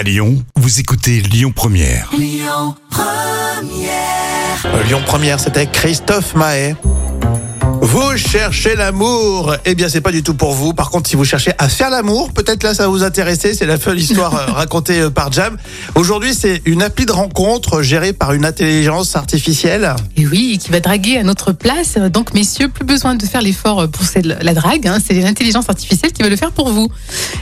À Lyon, vous écoutez Lyon Première. Euh, Lyon Première, c'était Christophe Mahé. Vous cherchez l'amour Eh bien, c'est pas du tout pour vous. Par contre, si vous cherchez à faire l'amour, peut-être là, ça va vous intéresser. C'est la folle histoire euh, racontée euh, par Jam. Aujourd'hui, c'est une appli de rencontre gérée par une intelligence artificielle. Et oui, qui va draguer à notre place. Donc, messieurs, plus besoin de faire l'effort pour celle- la drague. hein. C'est l'intelligence artificielle qui va le faire pour vous.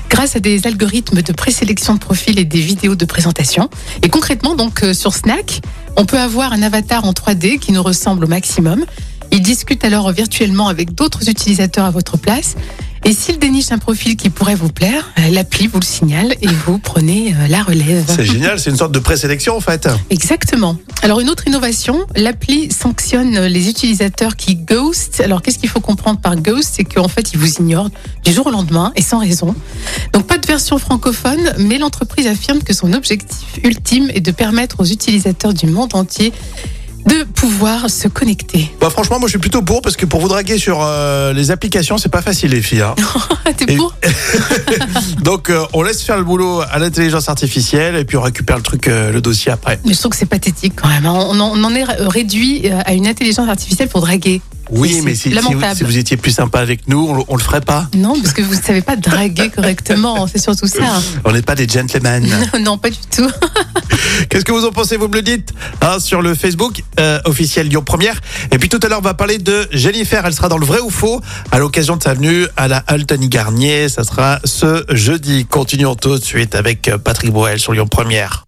Grâce à des algorithmes de présélection de profil et des vidéos de présentation. Et concrètement, donc, euh, sur Snack, on peut avoir un avatar en 3D qui nous ressemble au maximum. Il discute alors virtuellement avec d'autres utilisateurs à votre place. Et s'il déniche un profil qui pourrait vous plaire, euh, l'appli vous le signale et vous prenez euh, la relève. C'est génial, c'est une sorte de présélection en fait. Exactement. Alors une autre innovation, l'appli sanctionne les utilisateurs qui ghost. Alors qu'est-ce qu'il faut comprendre par ghost? C'est qu'en fait ils vous ignorent du jour au lendemain et sans raison. Donc pas de version francophone, mais l'entreprise affirme que son objectif ultime est de permettre aux utilisateurs du monde entier de pouvoir se connecter. Bah, franchement, moi, je suis plutôt pour parce que pour vous draguer sur euh, les applications, c'est pas facile, les filles. hein. T'es Et- pour Donc, euh, on laisse faire le boulot à l'intelligence artificielle et puis on récupère le truc, euh, le dossier après. Mais je trouve que c'est pathétique quand même. hein. On en, on en est réduit euh, à une intelligence artificielle pour draguer. Oui, mais si, si vous, si vous étiez plus sympa avec nous, on, on le ferait pas. Non, parce que vous ne savez pas draguer correctement. C'est surtout ça. On n'est pas des gentlemen. Non, non, pas du tout. Qu'est-ce que vous en pensez Vous me le dites hein, sur le Facebook euh, officiel Lyon Première. Et puis tout à l'heure, on va parler de Jennifer. Elle sera dans le vrai ou faux à l'occasion de sa venue à la Altony Garnier. Ça sera ce jeudi. Continuons tout de suite avec euh, Patrick Boel sur Lyon Première.